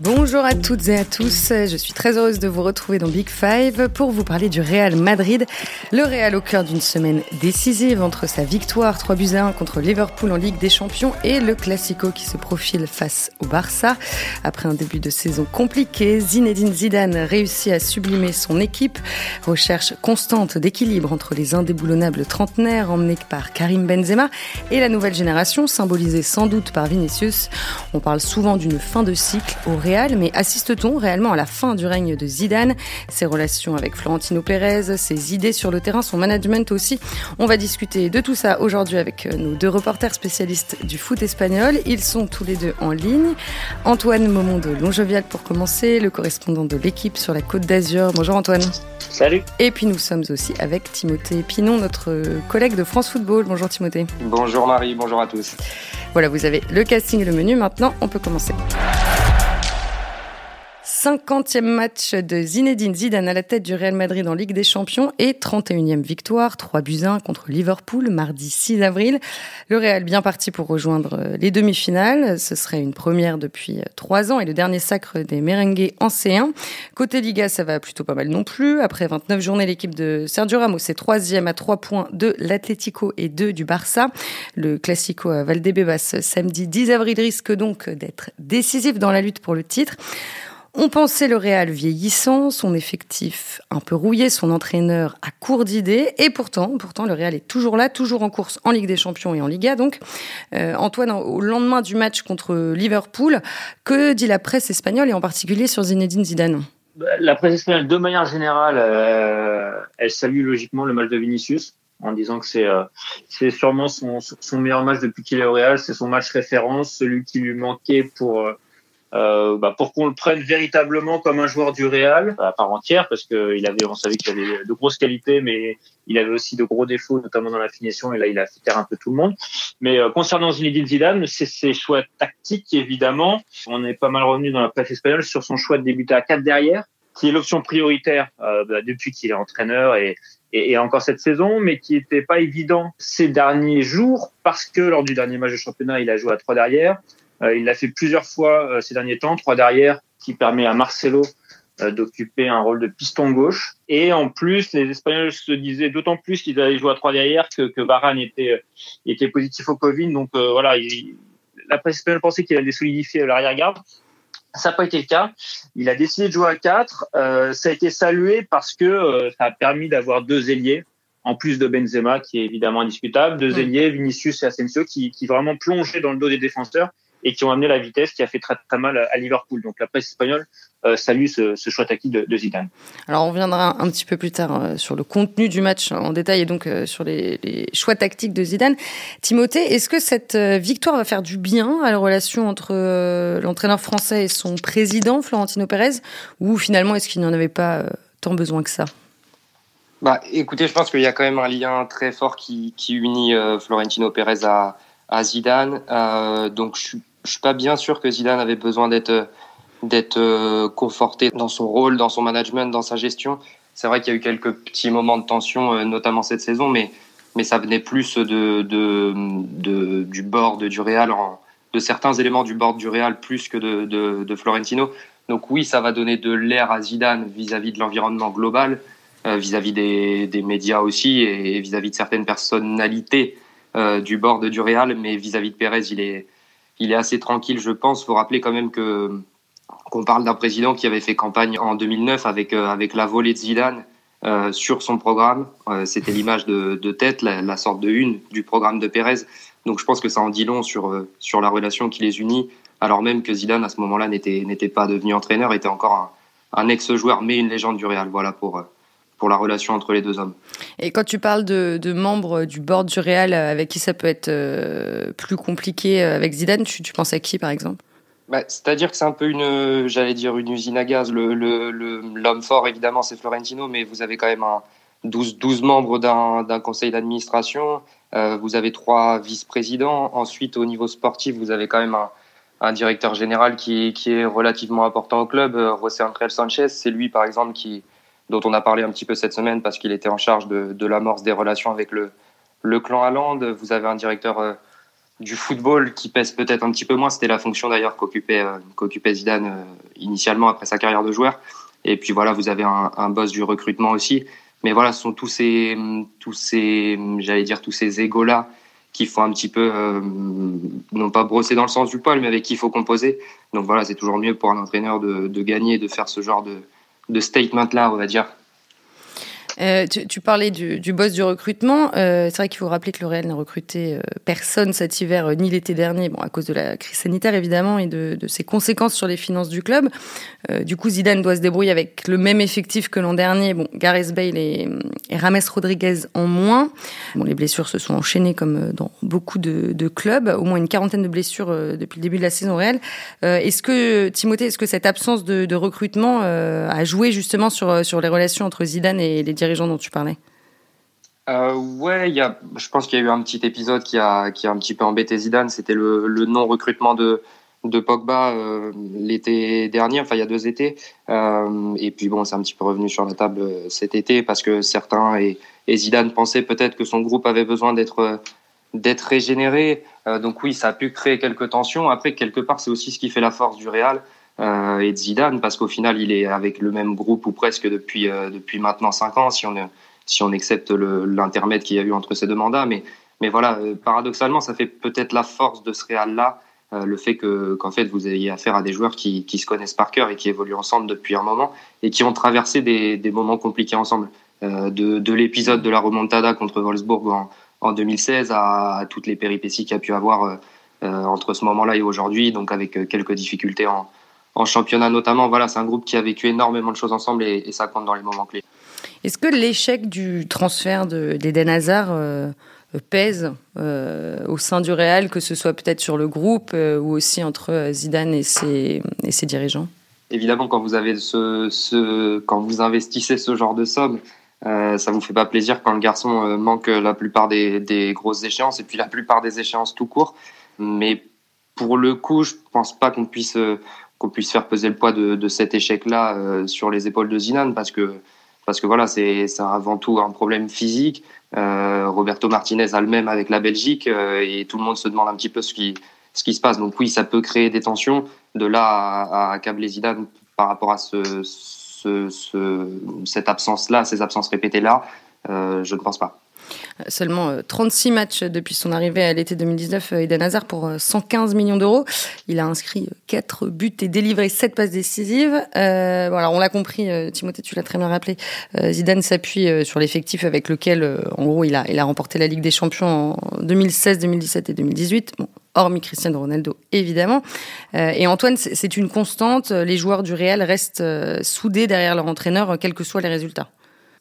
Bonjour à toutes et à tous, je suis très heureuse de vous retrouver dans Big Five pour vous parler du Real Madrid. Le Real au cœur d'une semaine décisive entre sa victoire 3 buts à 1 contre Liverpool en Ligue des Champions et le Classico qui se profile face au Barça. Après un début de saison compliqué, Zinedine Zidane réussit à sublimer son équipe. Recherche constante d'équilibre entre les indéboulonnables trentenaires emmenés par Karim Benzema et la nouvelle génération symbolisée sans doute par Vinicius. On parle souvent d'une fin de cycle au Real mais assiste-t-on réellement à la fin du règne de Zidane? Ses relations avec Florentino Pérez, ses idées sur le terrain, son management aussi. On va discuter de tout ça aujourd'hui avec euh, nos deux reporters spécialistes du foot espagnol. Ils sont tous les deux en ligne. Antoine Momon de Longevial pour commencer, le correspondant de l'équipe sur la Côte d'Azur. Bonjour Antoine. Salut. Et puis nous sommes aussi avec Timothée Pinon, notre collègue de France Football. Bonjour Timothée. Bonjour Marie, bonjour à tous. Voilà, vous avez le casting et le menu. Maintenant, on peut commencer. 50e match de Zinedine Zidane à la tête du Real Madrid en Ligue des Champions et 31e victoire, 3 buts 1 contre Liverpool mardi 6 avril. Le Real bien parti pour rejoindre euh, les demi-finales. Ce serait une première depuis 3 euh, ans et le dernier sacre des merengues en C1. Côté Liga, ça va plutôt pas mal non plus. Après 29 journées, l'équipe de Sergio Ramos est troisième à 3 points de l'Atlético et 2 du Barça. Le Classico à Valdebebas samedi 10 avril risque donc d'être décisif dans la lutte pour le titre. On pensait le Real vieillissant, son effectif un peu rouillé, son entraîneur à court d'idées, et pourtant, pourtant le Real est toujours là, toujours en course en Ligue des Champions et en Liga. Donc, euh, Antoine, au lendemain du match contre Liverpool, que dit la presse espagnole et en particulier sur Zinedine Zidane? La presse espagnole, de manière générale, euh, elle salue logiquement le match de Vinicius en disant que c'est euh, c'est sûrement son, son meilleur match depuis qu'il est au Real, c'est son match référence, celui qui lui manquait pour euh, bah, pour qu'on le prenne véritablement comme un joueur du Real à part entière, parce qu'il avait, on savait qu'il avait de grosses qualités, mais il avait aussi de gros défauts, notamment dans la finition, et là il a fait taire un peu tout le monde. Mais euh, concernant Zinedine Zidane, c'est ses choix tactiques évidemment. On est pas mal revenu dans la presse espagnole sur son choix de débuter à 4 derrière, qui est l'option prioritaire euh, bah, depuis qu'il est entraîneur et, et, et, encore cette saison, mais qui n'était pas évident ces derniers jours parce que lors du dernier match de championnat, il a joué à 3 derrière. Euh, il l'a fait plusieurs fois euh, ces derniers temps, trois derrière, qui permet à Marcelo euh, d'occuper un rôle de piston gauche. Et en plus, les Espagnols se disaient d'autant plus qu'ils allaient jouer à trois derrière que, que Varane était, était positif au Covid. Donc voilà, il, la presse espagnole pensait qu'il allait solidifier l'arrière-garde. Ça n'a pas été le cas. Il a décidé de jouer à 4. Euh, ça a été salué parce que ça a permis d'avoir deux ailiers, en plus de Benzema, qui est évidemment indiscutable, deux mm. ailiers, Vinicius et Asensio, qui, qui vraiment plongeaient dans le dos des défenseurs et qui ont amené la vitesse qui a fait très, très mal à Liverpool. Donc la presse espagnole euh, salue ce, ce choix tactique de, de, Zidane. Alors on reviendra un petit peu plus tard euh, sur le contenu du match en détail et donc euh, sur les, les, choix tactiques de Zidane. Timothée, est-ce que cette victoire va faire du bien à la relation entre euh, l'entraîneur français et son président Florentino Pérez ou finalement est-ce qu'il n'y en avait pas tant besoin que ça? Bah, écoutez, je pense qu'il y a quand même un lien très fort qui, qui unit Florentino Pérez à, à Zidane. donc je suis je suis pas bien sûr que Zidane avait besoin d'être d'être euh, conforté dans son rôle, dans son management, dans sa gestion. C'est vrai qu'il y a eu quelques petits moments de tension, euh, notamment cette saison, mais mais ça venait plus de, de, de du board du Real, de certains éléments du board du Real plus que de, de, Florentino. Donc oui, ça va donner de l'air à Zidane vis-à-vis de l'environnement global, euh, vis-à-vis des, des, médias aussi et vis-à-vis de certaines personnalités du board du Real, mais vis-à-vis -vis de Pérez, il est il est assez tranquille, je pense. Faut rappeler quand même que qu'on parle d'un président qui avait fait campagne en 2009 avec euh, avec la volée de Zidane euh, sur son programme. Euh, C'était l'image de, de, tête, la, la, sorte de une du programme de Pérez. Donc je pense que ça en dit long sur euh, sur la relation qui les unit, alors même que Zidane à ce moment-là n'était n'était pas devenu entraîneur, était encore un, un ex-joueur, mais une légende du Real. Voilà pour pour la relation entre les deux hommes. Et quand tu parles de, de membres du board du Real avec qui ça peut être euh, plus compliqué euh, avec Zidane, tu, tu penses à qui par exemple? Bah, C'est-à-dire que c'est un peu une, j'allais dire une usine à gaz. L'homme le, le, fort évidemment c'est Florentino, mais vous avez quand même un 12, 12 membres d'un conseil d'administration, euh, vous avez trois vice-présidents, ensuite au niveau sportif vous avez quand même un, un directeur général qui, qui est relativement important au club, José Andrés Sanchez, c'est lui par exemple qui dont on a parlé un petit peu cette semaine parce qu'il était en charge de, l'amorce des relations avec le, le clan Haaland. Vous avez un directeur, euh, du football qui pèse peut-être un petit peu moins. C'était la fonction d'ailleurs qu'occupait qu'occupait Zidane initialement après sa carrière de joueur. Et puis voilà, vous avez un, boss du recrutement aussi. Mais voilà, ce sont tous ces, tous ces, j'allais dire tous ces égos là qu'il faut un petit peu, euh, non pas brosser dans le sens du poil, mais avec qui il faut composer. Donc voilà, c'est toujours mieux pour un entraîneur de, de gagner, de faire ce genre de, de statement-là, on va dire, euh, tu, parlais du, boss du recrutement. Euh, c'est vrai qu'il faut rappeler que le Real n'a recruté euh, personne cet hiver ni l'été dernier, bon à cause de la crise sanitaire évidemment et de, ses conséquences sur les finances du club. du coup, Zidane doit se débrouiller avec le même effectif que l'an dernier. Bon, Gareth Bale et, et, Rames Rodriguez en moins. Bon, les blessures se sont enchaînées comme dans beaucoup de, clubs, au moins une quarantaine de blessures depuis le début de la saison réelle. est-ce que Timothée, est-ce que cette absence de, de recrutement a joué justement sur sur les relations entre Zidane et les dirigeants dont tu parlais euh, ouais, y a, je pense qu'il y a eu un petit épisode qui a, qui a un petit peu embêté Zidane. C'était le, non-recrutement de, de Pogba euh, l'été dernier, enfin il y a deux étés. Euh, et puis bon, c'est un petit peu revenu sur la table euh, cet été parce que certains et, et Zidane pensaient peut-être que son groupe avait besoin d'être d'être régénéré. Donc oui, ça a pu créer quelques tensions. Après, quelque part, c'est aussi ce qui fait la force du Real. Euh, et Zidane parce qu'au final il est avec le même groupe ou presque depuis euh, depuis maintenant cinq ans si on si on accepte l'intermède qu'il y a eu entre ces deux mandats. Mais mais voilà euh, paradoxalement ça fait peut-être la force de ce Real là le fait que qu'en fait vous ayez affaire à des joueurs qui, qui se connaissent par cœur et qui évoluent ensemble depuis un moment et qui ont traversé des, des moments compliqués ensemble. De, de l'épisode de la remontada contre Wolfsburg en, en 2016 à, à, toutes les péripéties qu'il y a pu avoir entre ce moment-là et aujourd'hui donc avec quelques difficultés en en championnat notamment. Voilà, c'est un groupe qui a vécu énormément de choses ensemble et, ça compte dans les moments clés. Est-ce que l'échec du transfert d'Eden Hazard euh, pèse euh, au sein du Real, que ce soit peut-être sur le groupe euh, ou aussi entre Zidane et ses, et ses dirigeants? Évidemment, quand vous, avez ce, ce, quand vous investissez ce genre de somme, euh, ça vous fait pas plaisir quand le garçon manque la plupart des, des, grosses échéances et puis la plupart des échéances tout court. Mais pour le coup, je pense pas qu'on puisse qu'on puisse faire peser le poids de, de cet échec-là euh, sur les épaules de Zidane parce que parce que voilà c'est avant tout un problème physique. Euh, Roberto Martinez a le même avec la Belgique euh, et tout le monde se demande un petit peu ce qui ce qui se passe. Donc oui, ça peut créer des tensions. De là à, accabler par rapport à ce, ce, ce cette absence-là, ces absences répétées-là, je ne pense pas. Seulement 36 euh, matchs depuis son arrivée à l'été 2019, euh, Eden Hazard pour 115 euh, millions d'euros. Il a inscrit 4 buts et délivré 7 passes décisives. Euh, on l'a compris, Timothée, tu l'as très bien rappelé. Zidane s'appuie sur l'effectif avec lequel, en gros, il a, remporté la Ligue des Champions en 2016, 2017 et 2018. Bon, hormis Cristiano Ronaldo, évidemment. et Antoine, c'est une constante. Les joueurs du Real restent soudés derrière leur entraîneur, quels que soient les résultats.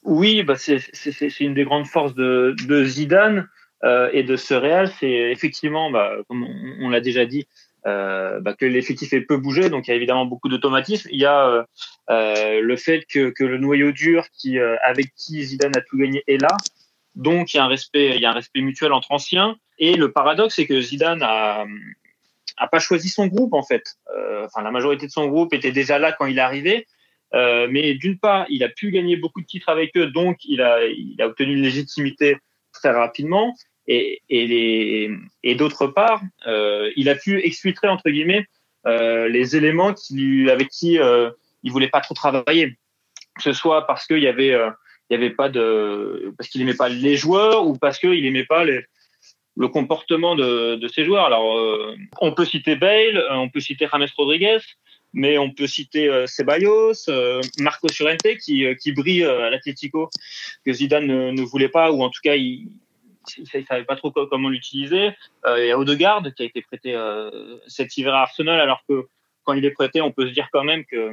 Oui, bah c'est une des grandes forces de, de Zidane euh, et de ce Real, c'est effectivement, bah, comme on, on l'a déjà dit, euh, bah, que l'effectif est peu bougé, donc il y a évidemment beaucoup d'automatisme. Il y a euh, euh le fait que, que, le noyau dur, qui euh, avec qui Zidane a tout gagné, est là, donc il y a un respect, il y a un respect mutuel entre anciens. Et le paradoxe, c'est que Zidane a a pas choisi son groupe en fait. Euh, enfin, la majorité de son groupe était déjà là quand il est arrivé. Euh, mais d'une part, il a pu gagner beaucoup de titres avec eux, donc il a, obtenu une légitimité très rapidement. Et, d'autre part, euh, il a pu exfiltrer entre guillemets euh, les éléments avec qui il voulait pas trop travailler, que ce soit parce qu'il y avait, pas de, parce qu'il aimait pas les joueurs ou parce qu'il aimait pas le comportement de, de ces joueurs. Alors, on peut citer Bale, on peut citer James Rodriguez, mais on peut citer euh, Ceballos, euh, Marco Surente qui, euh, qui brille à l'Atlético, que Zidane ne, voulait pas, ou en tout cas il ne savait pas trop comment l'utiliser. et Odegaard qui a été prêté cet hiver à Arsenal, alors que quand il est prêté, on peut se dire quand même que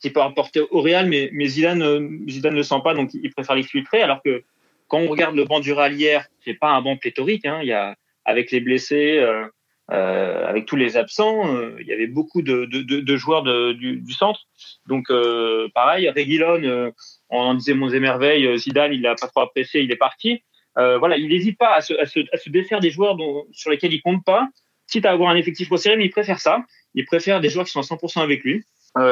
qu'il peut apporter au Real, mais, mais Zidane, Zidane ne le sent pas, donc il préfère l'exfiltrer, alors que quand on regarde le banc du Real hier, c'est pas un banc pléthorique, hein, il y a avec les blessés, euh, avec tous les absents, euh, il y avait beaucoup de, de, de joueurs du, du, centre. Donc euh, pareil, Reguilon, euh, on en disait mon émerveil, Zidane, il l'a pas trop apprécié, il est parti. voilà, il n'hésite pas à se, à, se, à se, défaire des joueurs dont, sur lesquels il compte pas, quitte à avoir un effectif resserré, mais il préfère ça. Il préfère des joueurs qui sont à 100% avec lui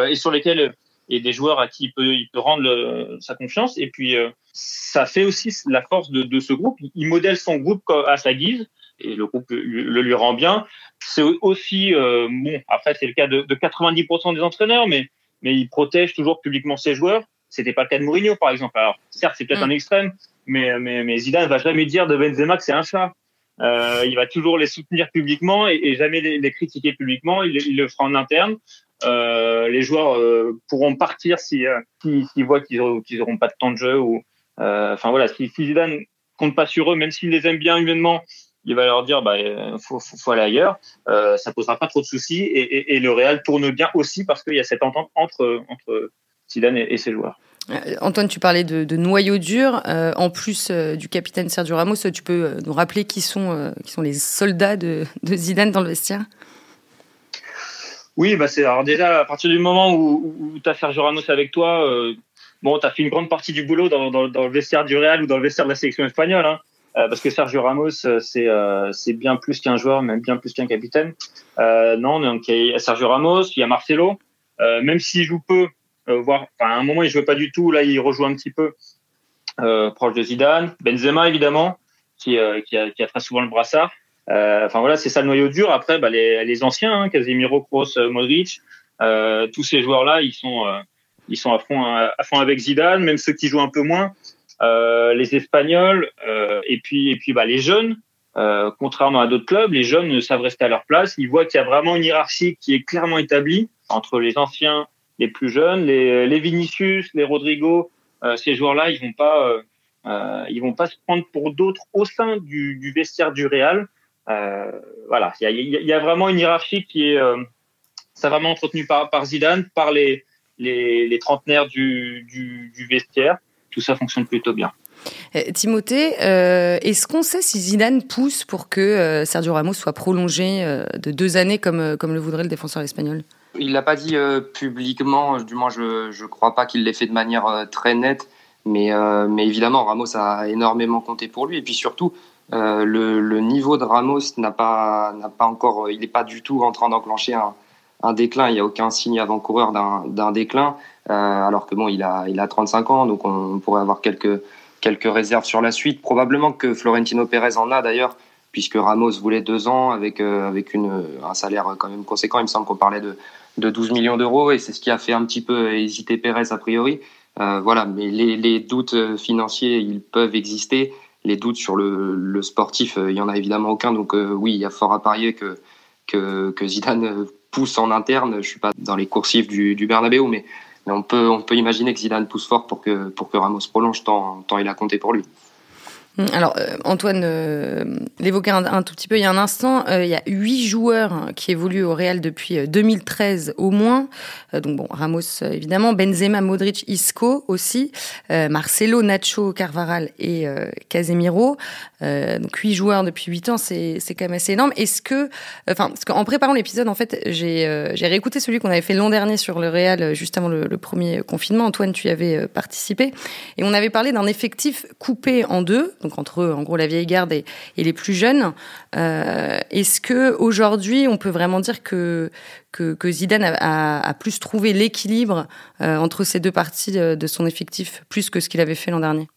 et sur lesquels et des joueurs à qui il peut, il peut rendre sa confiance. Et puis, ça fait aussi la force de, de ce groupe. Il modèle son groupe à sa guise. Et le groupe le, lui rend bien. C'est aussi bon. Après, c'est le cas de, de 90% des entraîneurs, mais mais il protège toujours publiquement ses joueurs. C'était pas le cas de Mourinho, par exemple. Alors, certes, c'est peut-être mm. un extrême, mais, mais, mais Zidane va jamais dire de Benzema que c'est un chat. Euh, il va toujours les soutenir publiquement et, et jamais les, les, critiquer publiquement. Il, il, le fera en interne. Euh, les joueurs euh, pourront partir si euh, s'ils voient qu'ils n'auront pas de temps de jeu ou euh, enfin voilà si, si, Zidane compte pas sur eux même s'il les aime bien humainement il va leur dire bah faut, faut, faut aller ailleurs euh, ça posera pas trop de soucis et, et, et, le Real tourne bien aussi parce qu'il y a cette entente entre entre Zidane et, et ses joueurs euh, Antoine, tu parlais de, de noyau dur. Euh, en plus euh, du capitaine Sergio Ramos, tu peux nous rappeler qui sont, qui sont les soldats de, de, Zidane dans le vestiaire? Oui, bah c'est alors déjà à partir du moment où, où tu as Sergio Ramos avec toi, bon, tu as fait une grande partie du boulot dans, dans, dans, le vestiaire du Real ou dans le vestiaire de la sélection espagnole. Hein, parce que Sergio Ramos, c'est c'est bien plus qu'un joueur, même bien plus qu'un capitaine. non, donc il y a Sergio Ramos, il y a Marcelo. même s'il joue peu, euh, voir, enfin, à un moment, il jouait pas du tout. Là, il rejoue un petit peu euh, proche de Zidane. Benzema, évidemment, qui, euh, qui, a, qui a très souvent le brassard. Euh, enfin voilà, c'est ça le noyau dur. Après, bah, les, les anciens, hein, Casemiro, Kroos, Modric, euh, tous ces joueurs-là, ils sont, euh, ils sont à fond, à fond avec Zidane. Même ceux qui jouent un peu moins, euh, les Espagnols, et puis, et puis bah, les jeunes. contrairement à d'autres clubs, les jeunes savent rester à leur place. Ils voient qu'il y a vraiment une hiérarchie qui est clairement établie entre les anciens les plus jeunes, les, les Vinicius, les Rodrigo, euh, ces joueurs-là, ils vont pas, euh, euh, ils vont pas se prendre pour d'autres au sein du, du, vestiaire du Real. Euh, voilà, il y a, y a, vraiment une hiérarchie qui est, ça vraiment entretenu par, par Zidane, par les, les, les trentenaires du, du, du vestiaire. Tout ça fonctionne plutôt bien. Timothée, euh, est-ce qu'on sait si Zidane pousse pour que euh, Sergio Ramos soit prolongé euh, de deux années comme, comme le voudrait le défenseur espagnol? Il l'a pas dit euh, publiquement, du moins je je crois pas qu'il l'ait fait de manière euh, très nette, mais euh, mais évidemment Ramos a énormément compté pour lui et puis surtout le, le niveau de Ramos n'a pas n'a pas encore, il n'est pas du tout en train d'enclencher un, un déclin. Il n'y a aucun signe avant-coureur d'un déclin, alors que bon il a il a 35 ans donc on, pourrait avoir quelques quelques réserves sur la suite. Probablement que Florentino Pérez en a d'ailleurs puisque Ramos voulait deux ans avec, euh, avec une, un salaire quand même conséquent. Il me semble qu'on parlait de, de 12 millions d'euros et c'est ce qui a fait un petit peu hésiter Pérez a priori. Euh, voilà, mais les, les, doutes financiers, ils peuvent exister. Les doutes sur le, sportif, euh, il y en a évidemment aucun. Donc euh, oui, il y a fort à parier que, que Zidane pousse en interne. Je suis pas dans les coursifs du, du Bernabeu, mais, on peut on peut imaginer que Zidane pousse fort pour que pour que Ramos prolonge tant tant il a compté pour lui. Hum, alors, euh, Antoine euh, l'évoquait un, tout petit peu il y a un instant. Euh, il y a huit joueurs qui évoluent au Real depuis 2013 euh, au moins. Euh, donc bon, Ramos évidemment, Benzema, Modric, Isco aussi, Marcelo, Nacho, Carvaral et Casemiro. donc huit joueurs depuis huit ans, c'est quand même assez énorme. Est-ce que, enfin, préparant l'épisode, en fait, j'ai j'ai réécouté celui qu'on avait fait l'an dernier sur le Real juste avant le, le, premier confinement. Antoine, tu y avais participé et on avait parlé d'un effectif coupé en deux donc entre en gros la vieille garde et, les plus jeunes. Euh, Est-ce que aujourd'hui on peut vraiment dire que que, Zidane a, plus trouvé l'équilibre euh, entre ces deux parties de, de, son effectif, plus que ce qu'il avait fait l'an dernier?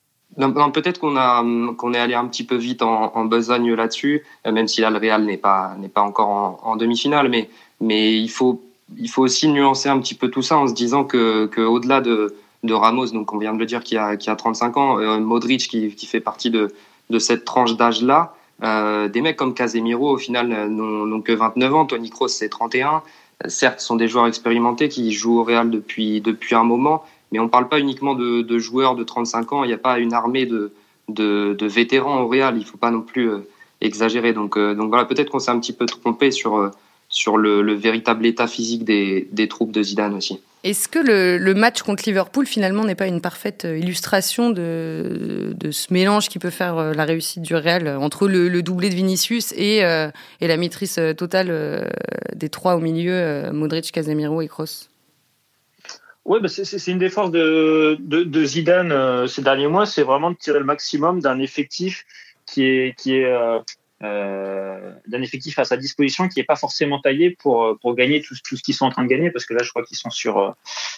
Peut-être qu'on a qu'on est allé un petit peu vite en, besogne là-dessus, euh, même si là le Real n'est pas n'est pas encore en, en demi-finale, mais mais il faut il faut aussi nuancer un petit peu tout ça en se disant que, que au-delà de de Ramos, donc on vient de le dire, qui a, qui a 35 ans, euh, Modric qui, qui, fait partie de, de cette tranche d'âge-là. Euh, des mecs comme Casemiro, au final, n'ont que 29 ans. Tony Kroos, c'est 31. Certes, ce sont des joueurs expérimentés qui jouent au Real depuis, depuis un moment, mais on ne parle pas uniquement de, de, joueurs de 35 ans. Il n'y a pas une armée de, de, vétérans au Real. Il ne faut pas non plus euh, exagérer. Donc, donc voilà, peut-être qu'on s'est un petit peu trompé sur, sur le, le, véritable état physique des, des troupes de Zidane aussi. Est-ce que le, le, match contre Liverpool finalement n'est pas une parfaite euh, illustration de, de, ce mélange qui peut faire euh, la réussite du Real entre le, le doublé de Vinicius et, euh, et, la maîtrise totale des trois au milieu, Modric, Casemiro et Kroos? Oui, bah c'est une des forces de, de, de Zidane ces derniers mois, c'est vraiment de tirer le maximum d'un effectif qui est, qui est euh, d'un effectif à sa disposition qui n'est pas forcément taillé pour pour gagner tout, tout ce qu'ils sont en train de gagner parce que là je crois qu'ils sont sur euh,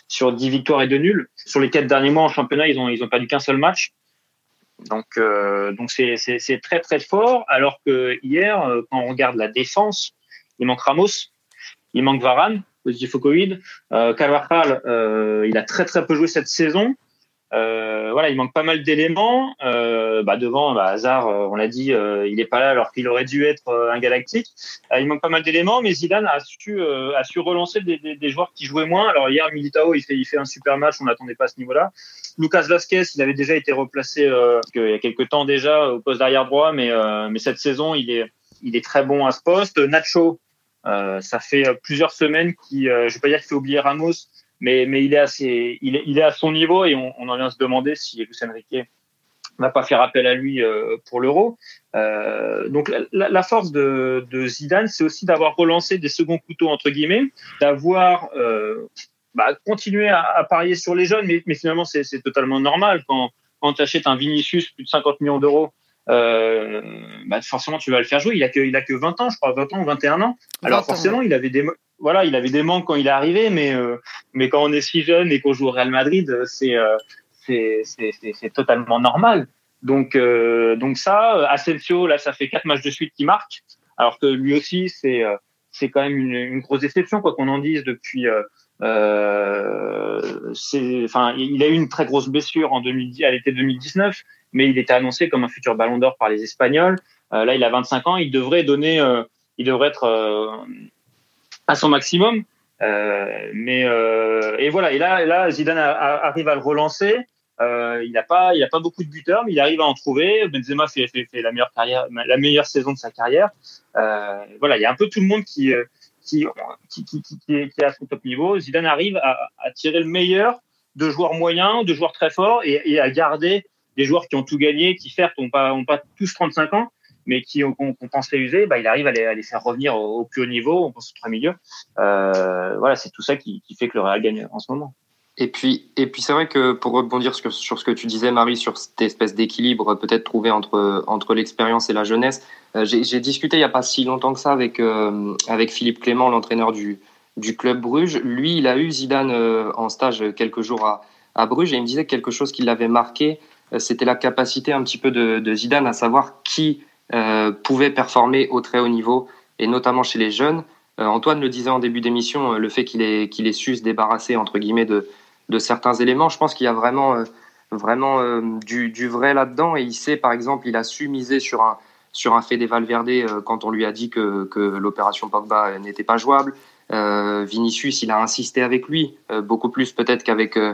sur 10 victoires et 2 nuls sur les quatre derniers mois en championnat ils ont ils ont perdu qu'un seul match Donc, euh, donc c'est, c'est, très très fort. Alors que hier, euh, quand on regarde la défense, il manque Ramos, il manque Varane, positif au Covid. Euh, Carvajal, euh, il a très très peu joué cette saison. Euh, voilà, il manque pas mal d'éléments. Euh, bah devant, bah, Hazard, euh, on l'a dit, euh, il est pas là alors qu'il aurait dû être euh, un galactique. il manque pas mal d'éléments, mais Zidane a su, a su relancer des, des, des, joueurs qui jouaient moins. Alors hier, Militao, il fait, il fait un super match, on n'attendait pas à ce niveau-là. Lucas Vasquez, il avait déjà été replacé il y a quelques temps déjà au poste d'arrière droit, mais, mais cette saison, il est, il est très bon à ce poste. Nacho, ça fait plusieurs semaines qui, je vais pas dire qu'il fait oublier Ramos, mais, mais il, est assez, il, est, il est à son niveau et on, on en vient se demander si Lucien Riquet va pas faire appel à lui euh, pour l'euro. Euh, donc la, la, force de, de Zidane, c'est aussi d'avoir relancé des seconds couteaux entre guillemets, d'avoir euh, bah, continué à, à, parier sur les jeunes, mais, mais finalement c'est totalement normal quand quand tu achètes un Vinicius plus de 50 millions d'euros. Euh, bah forcément tu vas le faire jouer. Il a que il a que 20 ans, je crois, 20 ans ou 21 ans. Alors forcément, il avait des voilà, il avait des manques quand il est arrivé, mais euh, mais quand on est si jeune et qu'on joue au Real Madrid, c'est euh, c'est c'est totalement normal. Donc euh, donc ça, Asensio là, ça fait quatre matchs de suite qu'il marque, alors que lui aussi c'est c'est quand même une, une, grosse déception quoi qu'on en dise depuis. Euh, enfin il a eu une très grosse blessure en 2010 à l'été 2019, mais il était annoncé comme un futur Ballon d'Or par les Espagnols. là, il a 25 ans, il devrait donner, il devrait être à son maximum. Euh, mais euh, et voilà. Et là, là, Zidane arrive à le relancer. Euh, il n'a pas, il a pas beaucoup de buteurs, mais il arrive à en trouver. Benzema fait, fait, fait la meilleure carrière, la meilleure saison de sa carrière. Voilà, il y a un peu tout le monde qui qui qui, qui, qui, est, à son top niveau. Zidane arrive à, à, tirer le meilleur de joueurs moyens, de joueurs très forts, et, et à garder des joueurs qui ont tout gagné, qui certes ont pas ont pas tous 35 ans, mais qui qu'on pense user, bah, il arrive à les, faire revenir au, plus haut niveau, on pense au trois milieux. Euh, voilà, c'est tout ça qui, fait que le Real gagne en ce moment. Et puis, et puis c'est vrai que pour rebondir sur, ce que tu disais, Marie, sur cette espèce d'équilibre peut-être trouvé entre, entre l'expérience et la jeunesse, euh, j'ai discuté il n'y a pas si longtemps que ça avec, euh, avec Philippe Clément, l'entraîneur du, du club Bruges. Lui, il a eu Zidane en stage quelques jours à, à Bruges et il me disait que quelque chose qui l'avait marqué, c'était la capacité un petit peu de Zidane à savoir qui euh, pouvait performer au très haut niveau, et notamment chez les jeunes. Euh, Antoine le disait en début d'émission, euh, le fait qu'il ait, su se débarrasser, entre guillemets, de, certains éléments, je pense qu'il y a vraiment, vraiment du, vrai là-dedans, et il sait, par exemple, il a su miser sur un, sur un fait des Valverde quand on lui a dit que, que l'opération Pogba n'était pas jouable. Euh, Vinicius, il a insisté avec lui, euh, beaucoup plus peut-être qu'avec euh,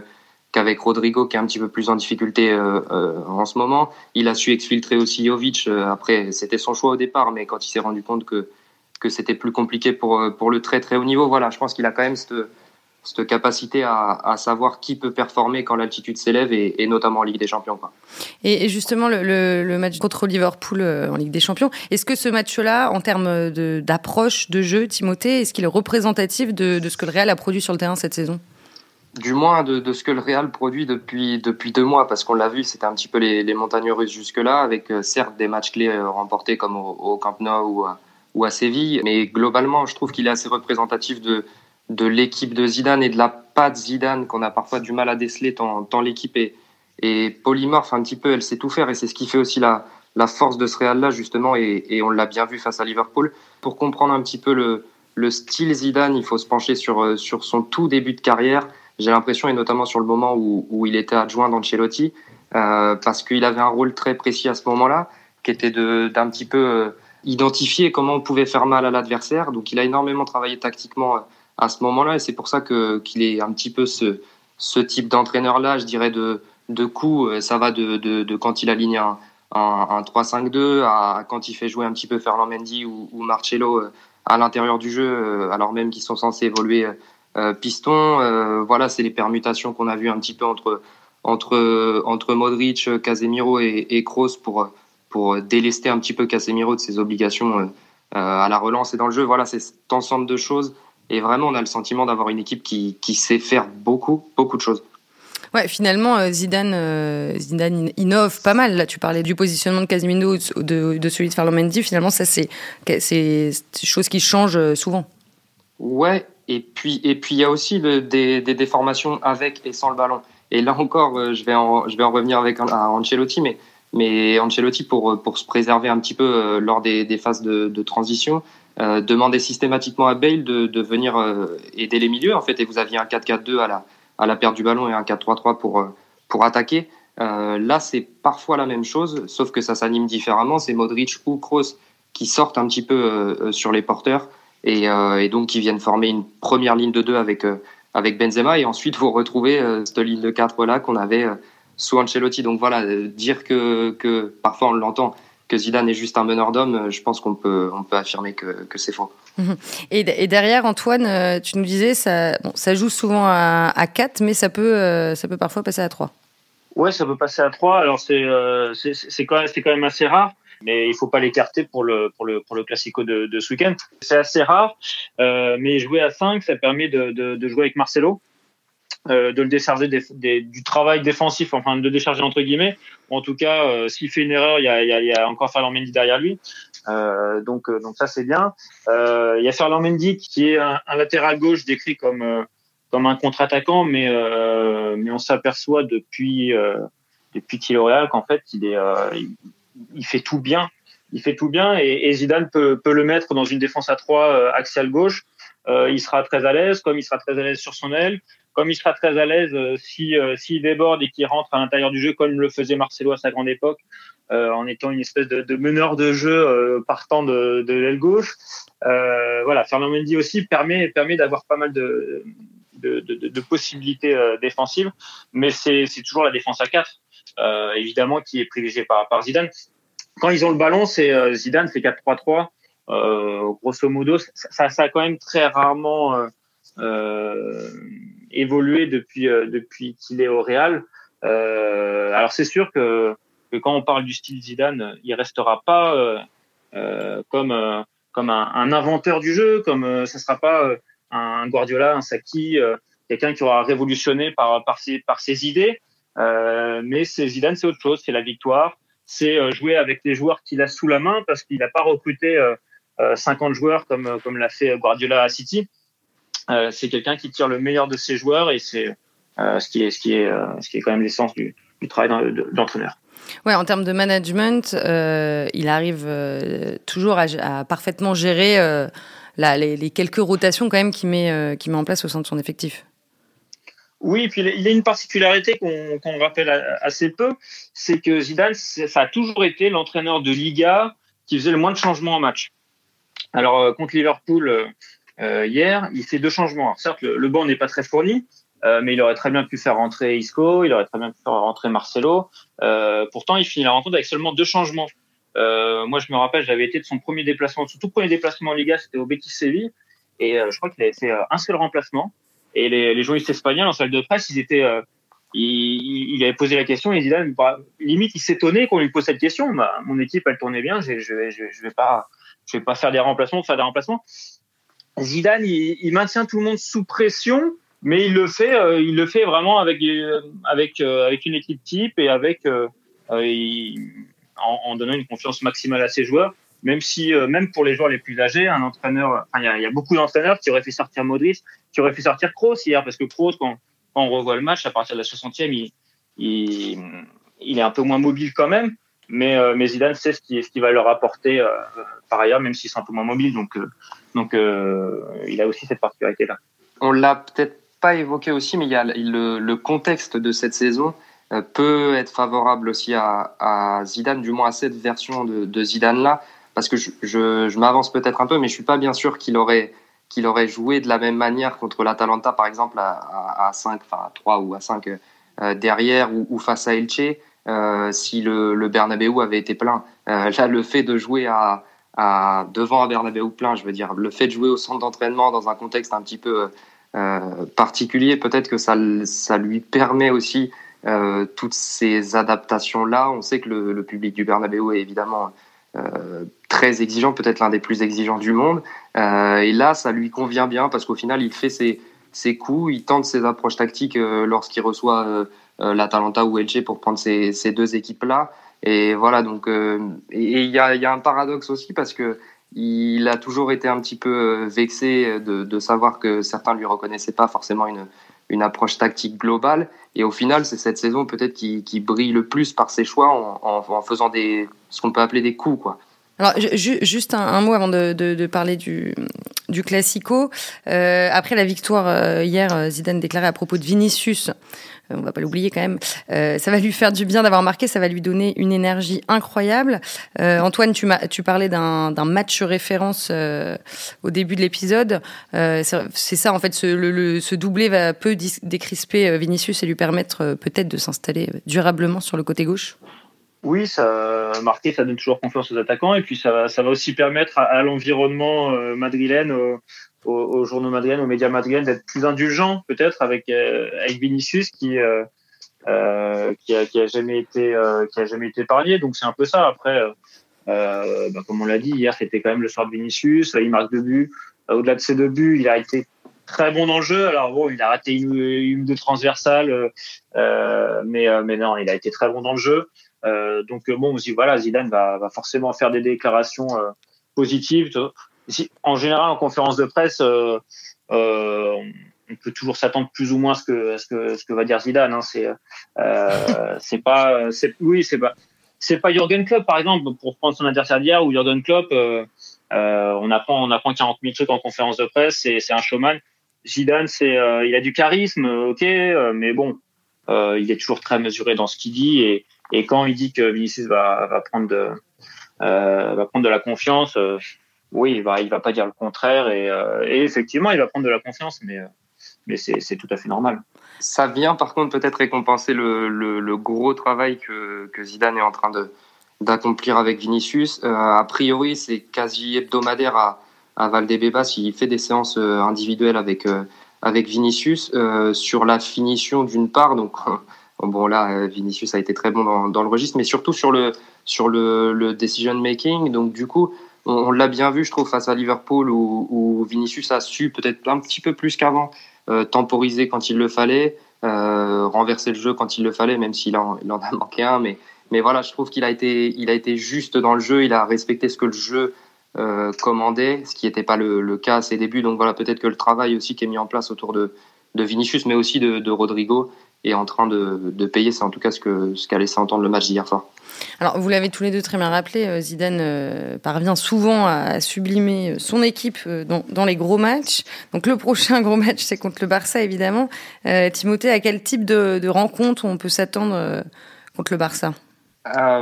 qu'avec Rodrigo qui est un petit peu plus en difficulté euh, euh, en ce moment. Il a su exfiltrer aussi Jovic. Euh, après, c'était son choix au départ, mais quand il s'est rendu compte que que c'était plus compliqué pour pour le très très haut niveau, voilà, je pense qu'il a quand même cette cette capacité à, à, savoir qui peut performer quand l'altitude s'élève et, notamment en Ligue des Champions. Et, justement, le, match contre Liverpool en Ligue des Champions, est-ce que ce match-là, en termes d'approche de, jeu, Timothée, est-ce qu'il est représentatif de ce que le Real a produit sur le terrain cette saison? Du moins de, ce que le Real produit depuis, depuis deux mois, parce qu'on l'a vu, c'était un petit peu les, montagnes russes jusque-là, avec euh, certes des matchs clés euh, remportés comme au, Camp Nou ou à, Séville, mais globalement, je trouve qu'il est assez représentatif de, de l'équipe de Zidane et de la patte Zidane qu'on a parfois du mal à déceler tant, l'équipe est, est, polymorphe un petit peu, elle sait tout faire et c'est ce qui fait aussi la, la force de ce Real-là justement et, et on l'a bien vu face à Liverpool. Pour comprendre un petit peu le, le style Zidane, il faut se pencher sur, euh, sur son tout début de carrière j'ai l'impression, et notamment sur le moment où, où il était adjoint d'Ancelotti, euh, parce qu'il avait un rôle très précis à ce moment-là, qui était d'un petit peu euh, identifier comment on pouvait faire mal à l'adversaire. Donc il a énormément travaillé tactiquement euh, à ce moment-là, et c'est pour ça qu'il est un petit peu ce, ce type d'entraîneur-là, je dirais, de, de coup, euh, ça va de, de, de quand il aligne un, un, un 3-5-2 à quand il fait jouer un petit peu Ferland Mendy ou, ou Marcello à l'intérieur du jeu, alors même qu'ils sont censés évoluer euh, piston. Euh, voilà, c'est les permutations qu'on a vues un petit peu entre, entre, entre Modric, Casemiro et, et Kroos pour, pour délester un petit peu Casemiro de ses obligations euh, à la relance et dans le jeu. Voilà, c'est cet ensemble de choses. Et vraiment, on a le sentiment d'avoir une équipe qui, qui sait faire beaucoup, beaucoup de choses. Ouais, finalement, Zidane, Zidane innove pas mal. Là, tu parlais du positionnement de Casemiro, de, de celui de Ferland Mendy. Finalement, ça, c'est des choses qui changent souvent. Ouais, et puis, et puis il y a aussi des, déformations avec et sans le ballon. Et là encore, euh, je vais en, je vais en revenir avec Ancelotti, mais, Mais Ancelotti, pour, pour se préserver un petit peu lors des, phases de, transition, demandait systématiquement à Bale de, de venir aider les milieux, en fait, et vous aviez un 4-4-2 à la, à la perte du ballon et un 4-3-3 pour, pour attaquer. là, c'est parfois la même chose, sauf que ça s'anime différemment. C'est Modric ou Kroos qui sortent un petit peu sur les porteurs et, et, donc qui viennent former une première ligne de deux avec avec Benzema et ensuite vous retrouvez euh, cette ligne de 4 là qu'on avait euh, sous Ancelotti. Donc voilà, euh, dire que, que parfois on l'entend que Zidane est juste un meneur d'hommes, je pense qu'on peut, on peut affirmer que, que c'est faux. Et, et, derrière, Antoine, tu nous disais, ça, bon, ça joue souvent à, à 4, mais ça peut, ça peut parfois passer à 3. Ouais, ça peut passer à 3. Alors c'est c'est quand, même, quand même assez rare mais il faut pas l'écarter pour le pour le pour le classico de, de ce week-end. C'est assez rare, euh, mais jouer à 5, ça permet de, de, de jouer avec Marcelo, euh, de le décharger des, des, du travail défensif, enfin de le décharger entre guillemets. En tout cas, euh, s'il fait une erreur, il y a, y a, y a encore Ferland Mendy derrière lui. Euh, donc euh, donc ça c'est bien. Euh, il y a Ferland Mendy qui est un, un latéral gauche décrit comme comme un contre-attaquant, mais mais on s'aperçoit depuis depuis qu'il est au Real qu'en fait il est il fait tout bien. Il fait tout bien et, Zidane peut, peut, le mettre dans une défense à trois euh, axiale gauche. Euh, il sera très à l'aise, comme il sera très à l'aise sur son aile, comme il sera très à l'aise euh, si s'il déborde et qu'il rentre à l'intérieur du jeu, comme le faisait Marcelo à sa grande époque, en étant une espèce de, de meneur de jeu partant de, de l'aile gauche. voilà, Fernand Mendy aussi permet permet d'avoir pas mal de de, possibilités défensives, mais c'est toujours la défense à 4 euh, évidemment, qui est privilégié par, par Zidane. Quand ils ont le ballon, c'est euh, Zidane fait 4-3-3. Euh, grosso modo, ça, ça, a quand même très rarement évolué depuis depuis qu'il est au Real. alors c'est sûr que, que, quand on parle du style Zidane, il restera pas comme comme un, un, inventeur du jeu, comme ça sera pas un Guardiola, un Saki, quelqu'un qui aura révolutionné par par ses par ses idées. Euh, mais c'est Zidane, c'est autre chose, c'est la victoire, c'est euh, jouer avec les joueurs qu'il a sous la main parce qu'il n'a pas recruté 50 euh, joueurs comme comme l'a fait Guardiola à City. c'est quelqu'un qui tire le meilleur de ses joueurs et c'est ce qui est ce qui est ce qui est quand même l'essence du, travail d'entraîneur. Ouais, en termes de management, il arrive toujours à, parfaitement gérer les, quelques rotations quand même qu'il met, qui met en place au sein de son effectif. Oui, puis il y a une particularité qu'on rappelle assez peu, c'est que Zidane, ça a toujours été l'entraîneur de Liga qui faisait le moins de changements en match. Alors euh, contre Liverpool euh, euh, hier, il fait deux changements. Alors, certes, le, banc n'est pas très fourni, mais il aurait très bien pu faire rentrer Isco, il aurait très bien pu faire rentrer Marcelo. pourtant, il finit la rencontre avec seulement deux changements. moi, je me rappelle, j'avais été de son premier déplacement, son tout premier déplacement en Liga, c'était au Betis Séville, et je crois qu'il avait fait un seul remplacement. Et les, les journalistes espagnols en salle de presse, ils étaient, euh, il, il, avait posé la question et Zidane, bah, limite, il s'étonnait qu'on lui pose cette question. Bah, mon équipe, elle tournait bien, je, je, je, je vais pas, je vais pas faire des remplacements, faire des remplacements. Zidane, il, il, maintient tout le monde sous pression, mais il le fait, euh, il le fait vraiment avec euh, avec euh, avec une équipe type et avec il, en, en, donnant une confiance maximale à ses joueurs même si, euh, même pour les joueurs les plus âgés, un entraîneur, il y, a, y, a beaucoup d'entraîneurs qui auraient fait sortir Modric, qui auraient fait sortir Kroos hier, parce que Kroos, quand, on revoit le match, à partir de la 60e, il, est un peu moins mobile quand même, mais, euh, Zidane sait ce qui, ce qui va leur apporter euh, par ailleurs, même s'ils sont un peu moins mobiles, donc, il a aussi cette particularité-là. On l'a peut-être pas évoqué aussi, mais le, contexte de cette saison peut être favorable aussi à, Zidane, du moins à cette version de, de Zidane-là parce que je, je, m'avance peut-être un peu, mais je suis pas bien sûr qu'il aurait qu'il aurait joué de la même manière contre l'Atalanta, par exemple, à, à, à 5, enfin à 3 ou à 5 euh, derrière ou, face à Elche, euh, si le, le Bernabeu avait été plein. Euh, là, le fait de jouer à, à, devant un Bernabeu plein, je veux dire, le fait de jouer au centre d'entraînement dans un contexte un petit peu particulier, peut-être que ça, ça lui permet aussi toutes ces adaptations-là. On sait que le, le public du Bernabeu est évidemment très exigeant, peut-être l'un des plus exigeants du monde. Euh, et là, ça lui convient bien parce qu'au final, il fait ses, ses coups, il tente ses approches tactiques euh, lorsqu'il reçoit l'Atalanta ou Elche pour prendre ces, ces deux équipes-là. Et voilà, donc, et il y a, un paradoxe aussi parce que il a toujours été un petit peu vexé de, savoir que certains lui reconnaissaient pas forcément une, une approche tactique globale. Et au final, c'est cette saison peut-être qui, qui, brille le plus par ses choix en, en, faisant des, ce qu'on peut appeler des coups. Quoi. Alors, juste un, mot avant de, de, de, parler du, du Classico. Euh, après la victoire euh, hier, euh, Zidane déclarait à propos de Vinicius on va pas l'oublier quand même. Euh, ça va lui faire du bien d'avoir marqué, ça va lui donner une énergie incroyable. Euh, Antoine, tu, tu parlais d'un match référence euh, au début de l'épisode. c'est ça en fait, ce, le, ce doublé va peu décrisper Vinicius et lui permettre peut-être de s'installer durablement sur le côté gauche? Oui, ça marqué, ça donne toujours confiance aux attaquants et puis ça va, ça va aussi permettre à, l'environnement madrilène, aux, journaux madrilènes, aux médias madrilènes d'être plus indulgents peut-être avec euh, avec Vinicius qui euh, euh, qui a, jamais été qui a jamais été. Donc c'est un peu ça. Après, bah, comme on l'a dit hier, c'était quand même le soir de Vinicius. Il marque deux buts. Au-delà de ces deux buts, il a été très bon dans le jeu. Alors bon, il a raté une, une de transversale, euh, mais mais non, il a été très bon dans le jeu. Euh, donc bon, on se dit voilà, Zidane va, va forcément faire des déclarations positives en général, en conférence de presse, euh, euh, on peut toujours s'attendre plus ou moins à ce que, ce que, ce que va dire Zidane. Hein. C'est, euh, c'est pas, c'est, oui, c'est pas, c'est pas Jurgen Klopp par exemple pour prendre son adversaire d'hier ou Jurgen Klopp. Euh, on apprend, on apprend 40 000 trucs en conférence de presse. C'est, c'est un showman. Zidane, c'est, il a du charisme, ok, mais bon, il est toujours très mesuré dans ce qu'il dit et, et quand il dit que Vinicius va, prendre de, va prendre de la confiance oui, il va, il va pas dire le contraire et, euh, et effectivement, il va prendre de la confiance, mais, euh, mais c'est tout à fait normal. Ça vient par contre peut-être récompenser le, le, gros travail que, que Zidane est en train d'accomplir avec Vinicius. Euh, a priori, c'est quasi hebdomadaire à, à Valdebebas. Il fait des séances individuelles avec avec Vinicius sur la finition d'une part. Donc bon là, Vinicius a été très bon dans, le registre, mais surtout sur le sur le, decision making. Donc du coup, on, l'a bien vu, je trouve, face à Liverpool, où, Vinicius a su peut-être un petit peu plus qu'avant euh, temporiser quand il le fallait, euh, renverser le jeu quand il le fallait, même s'il en, il en a manqué un. Mais, mais voilà, je trouve qu'il a été, il a été juste dans le jeu, il a respecté ce que le jeu euh, commandait, ce qui n'était pas le, cas à ses débuts. Donc voilà, peut-être que le travail aussi qui est mis en place autour de, de Vinicius, mais aussi de Rodrigo, est en train de, de payer. C'est en tout cas ce qu'a ce qu'a laissé entendre le match d'hier soir. Alors, vous l'avez tous les deux très bien rappelé, euh, Zidane euh, parvient souvent à sublimer euh, son équipe dans, les gros matchs. Donc, le prochain gros match, c'est contre le Barça, évidemment. Timothée, à quel type de, rencontre on peut s'attendre contre le Barça?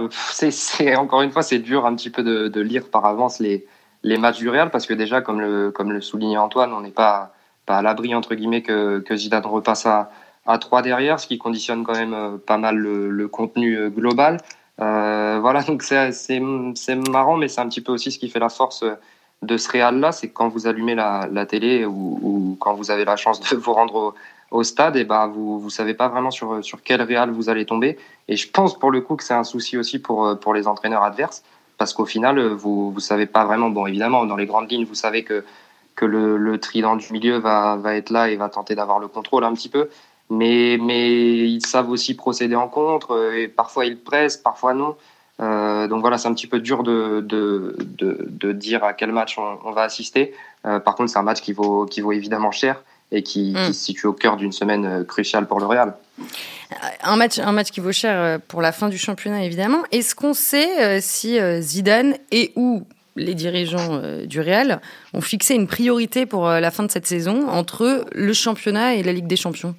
C'est, Encore une fois, c'est dur un petit peu de, lire par avance les, les matchs du Real, parce que déjà, comme le, comme le soulignait Antoine, on n'est pas, pas à l'abri, entre guillemets, que, que Zidane repasse à, à 3 derrière, ce qui conditionne quand même pas mal le contenu global. Euh, voilà, donc c'est marrant, mais c'est un petit peu aussi ce qui fait la force de ce Real-là, c'est quand vous allumez la, la télé ou, quand vous avez la chance de vous rendre au, stade, et ben vous vous savez pas vraiment sur sur quel Real vous allez tomber. Et je pense pour le coup que c'est un souci aussi pour pour les entraîneurs adverses, parce qu'au final vous vous savez pas vraiment. Bon, évidemment, dans les grandes lignes, vous savez que que le, le trident du milieu va va être là et va tenter d'avoir le contrôle un petit peu mais, mais ils savent aussi procéder en contre, euh, et parfois ils pressent, parfois non. Euh, donc voilà, c'est un petit peu dur de, de, de, de, dire à quel match on, on va assister. Euh, par contre, c'est un match qui vaut, qui vaut évidemment cher et qui, qui mm. se situe au cœur d'une semaine cruciale pour le Real. Un match, un match qui vaut cher pour la fin du championnat, évidemment. Est-ce qu'on sait si Zidane et ou les dirigeants du Real ont fixé une priorité pour la fin de cette saison entre le championnat et la Ligue des Champions?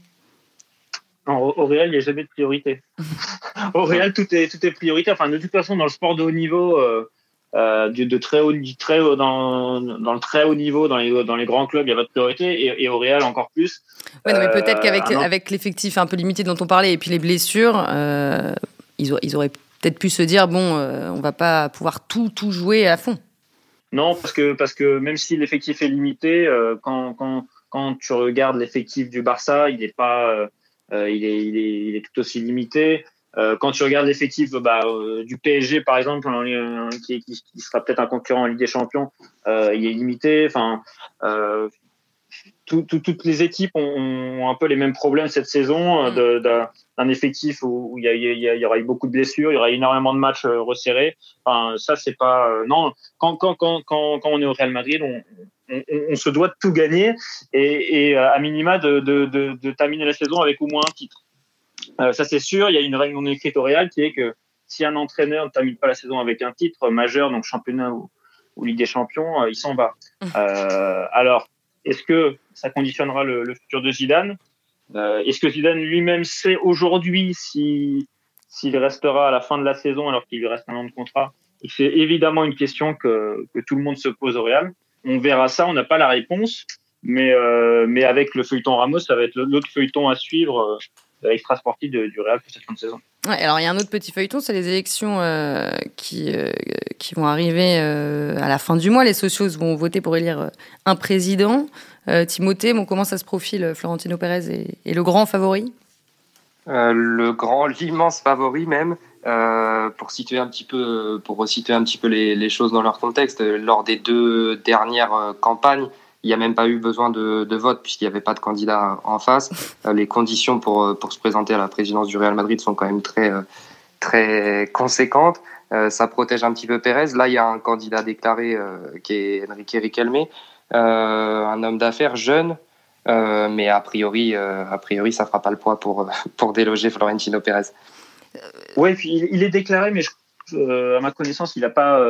Au, Real, il n'y a jamais de priorité. au Real, tout est, tout est priorité. Enfin, de toute façon, dans le sport de haut niveau, euh, euh de, de, très haut, très haut dans, dans le très haut niveau, dans les, dans les grands clubs, il n'y a pas de priorité. Et, et, au Real, encore plus. Ouais, non, mais peut-être qu'avec euh, avec l'effectif un peu limité dont on parlait et puis les blessures, euh, ils, auraient, ils auraient peut-être pu se dire bon, euh, on va pas pouvoir tout, tout jouer à fond. Non, parce que, parce que même si l'effectif est limité, euh, quand, quand, quand tu regardes l'effectif du Barça, il n'est pas euh, il, est, il, est, il est tout aussi limité. Euh, quand tu regardes l'effectif bah, euh, du PSG par exemple, qui, qui, qui sera peut-être un concurrent en Ligue des Champions, il est limité. Enfin, tout, tout, toutes les équipes ont, ont, un peu les mêmes problèmes cette saison mm. d'un effectif où, il, y y y, aura eu beaucoup de blessures, il y aura énormément de matchs resserrés. Enfin, ça c'est pas non. Quand, quand, quand, quand, quand on est au Real Madrid, on, on, se doit de tout gagner et, à minima de, terminer la saison avec au moins un titre. ça c'est sûr, il y a une règle non écrite au Real qui est que si un entraîneur ne termine pas la saison avec un titre majeur, donc championnat ou, Ligue des Champions, il s'en va. Mmh. alors, est-ce que ça conditionnera le, le futur de Zidane? Est-ce que Zidane lui-même sait aujourd'hui si s'il restera à la fin de la saison alors qu'il lui reste un an de contrat? C'est évidemment une question que, que, tout le monde se pose au Real. On verra ça, on n'a pas la réponse, mais, euh, mais avec le feuilleton Ramos, ça va être l'autre feuilleton à suivre euh, extra sportif du Real pour cette fin de saison. Alors il y a un autre petit feuilleton, c'est les élections euh, qui, euh, qui vont arriver euh, à la fin du mois. Les socios vont voter pour élire un président. Timothée, comment ça se profile Florentino Pérez est le grand favori? euh, le grand, l'immense favori même. Euh, pour situer un petit peu, pour resituer un petit peu les, les, choses dans leur contexte, lors des deux dernières euh, campagnes, il n'y a même pas eu besoin de, de vote puisqu'il n'y avait pas de candidat en face. les conditions pour, pour se présenter à la présidence du Real Madrid sont quand même très, très conséquentes. ça protège un petit peu Pérez. Là, il y a un candidat déclaré qui est Enrique Riquelme, un homme d'affaires jeune, euh, mais a priori, euh, a priori, ça fera pas le poids pour, pour déloger Florentino Pérez. Oui, puis il, est déclaré, mais euh, à ma connaissance, il n'a pas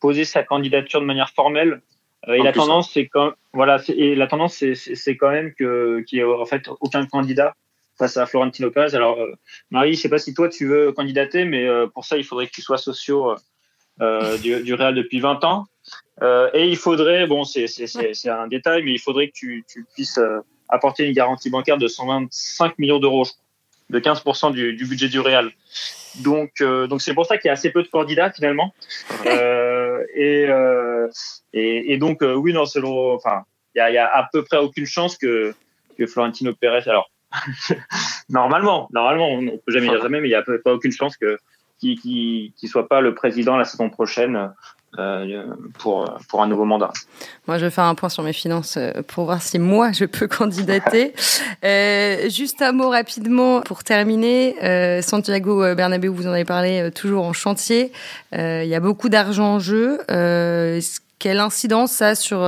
posé sa candidature de manière formelle. et la tendance, c'est quand voilà, et la tendance, c'est quand même qu'il n'y ait en fait aucun candidat face à Florentino Pérez. Alors, Marie, je sais pas si toi tu veux candidater, mais pour ça, il faudrait que tu sois socio du, du Real depuis 20 ans. Euh, et il faudrait, bon, c'est un détail, mais il faudrait que tu, tu puisses euh, apporter une garantie bancaire de 125 millions d'euros, de 15% du, du, budget du Real. Donc, euh, donc c'est pour ça qu'il y a assez peu de candidats finalement. Euh, et, euh, et, et, donc, oui, non, selon, enfin, il y a, y a, à peu près aucune chance que, que Florentino Pérez. Alors, normalement, normalement, on, ne peut jamais dire jamais, mais il y a pas aucune chance que qui qui qui soit pas le président la saison prochaine euh, pour, pour un nouveau mandat. Moi, je vais faire un point sur mes finances euh, pour voir si moi, je peux candidater. euh, juste un mot rapidement pour terminer. Euh, Santiago Bernabéu, vous en avez parlé, euh, toujours en chantier. Il y a beaucoup d'argent en jeu. quelle incidence ça a sur,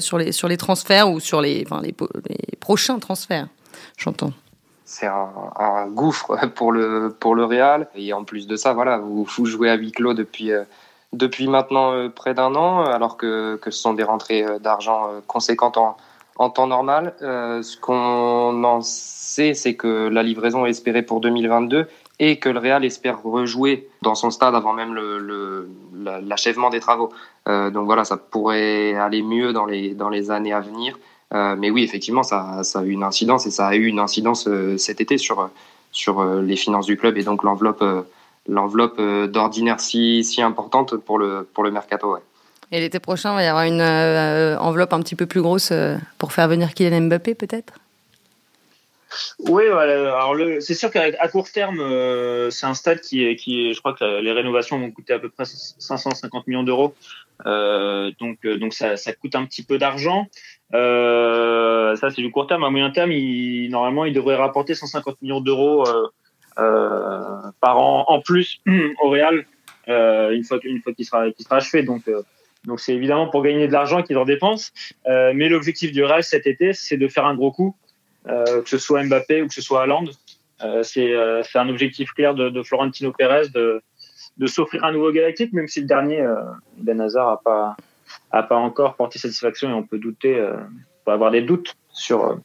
sur, les, sur les transferts ou sur les, enfin, les, les prochains transferts J'entends? C'est un, un, gouffre pour le pour le Real et en plus de ça voilà vous, vous jouez à huis clos depuis depuis maintenant euh, près d'un an, alors que, que, ce sont des rentrées euh, d'argent euh, conséquentes en, temps normal. ce qu'on en sait, c'est que la livraison est espérée pour 2022 et que le Real espère rejouer dans son stade avant même l'achèvement des travaux. Euh, donc voilà, ça pourrait aller mieux dans les, dans les années à venir. Euh, mais oui, effectivement, ça, ça, a eu une incidence et ça a eu une incidence cet été sur, sur les finances du club et donc l'enveloppe l'enveloppe euh, d'ordinaire si, si importante pour le, pour le mercato. Ouais. Et l'été prochain, il va y avoir une euh, enveloppe un petit peu plus grosse euh, pour faire venir Kylian Mbappé, peut-être? Oui, alors c'est sûr qu'à court terme, c'est un stade qui qui je crois que les rénovations vont coûter à peu près 550 millions d'euros. donc, donc ça, ça, coûte un petit peu d'argent. ça, c'est du court terme. À moyen terme, il, normalement, il devrait rapporter 150 millions d'euros euh, par an en plus au Real euh, une fois une fois qu'il sera qu'il sera achevé. Donc euh, donc c'est évidemment pour gagner de l'argent qu'ils en dépensent. mais l'objectif du Real cet été, c'est de faire un gros coup, que ce soit Mbappé ou que ce soit Haaland. c'est c'est un objectif clair de, de Florentino Pérez de de s'offrir un nouveau galactique, même si le dernier, euh, Ben Hazard, a pas a pas encore porté satisfaction et on peut douter, euh, peut avoir des doutes sur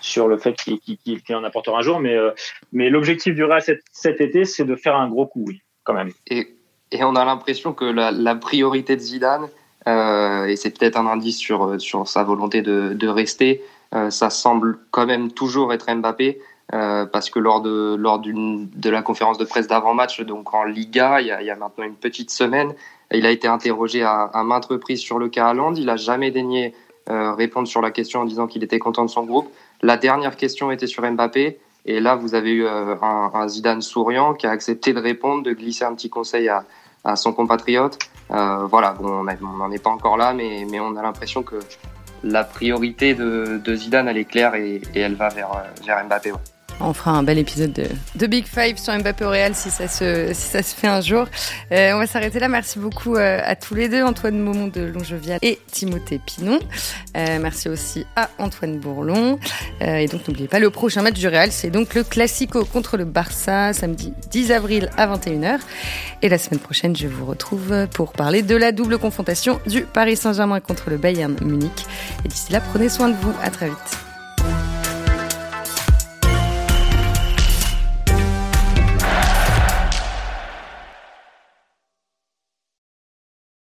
sur le fait qu'il en apportera un jour. Mais, euh, mais l'objectif du Real cet, été, c'est de faire un gros coup, oui, quand même. Et, et on a l'impression que la, priorité de Zidane, euh, et c'est peut-être un indice sur, sur sa volonté de, de rester, euh, ça semble quand même toujours être Mbappé. Euh, parce que lors de lors d'une de la conférence de presse d'avant-match, donc en Liga, il y, a, maintenant une petite semaine, il a été interrogé à, maintes reprises sur le cas Haaland. Il a jamais daigné euh, répondre sur la question en disant qu'il était content de son groupe. La dernière question était sur Mbappé. Et là, vous avez eu euh, un, un, Zidane souriant qui a accepté de répondre, de glisser un petit conseil à, à son compatriote. Euh, voilà, bon, on n'en est pas encore là, mais, mais on a l'impression que la priorité de, de, Zidane, elle est claire et, et elle va vers, vers Mbappé. On fera un bel épisode de, Big Five sur Mbappé au Real si ça se, si ça se fait un jour. Euh, on va s'arrêter là. Merci beaucoup euh, à tous les deux, Antoine Momon de Longevial et Timothée Pinon. Euh, merci aussi à Antoine Bourlon. et donc n'oubliez pas, le prochain match du Real, c'est donc le Classico contre le Barça, samedi 10 avril à 21h. Et la semaine prochaine, je vous retrouve pour parler de la double confrontation du Paris Saint-Germain contre le Bayern Munich. Et d'ici là, prenez soin de vous. À très vite.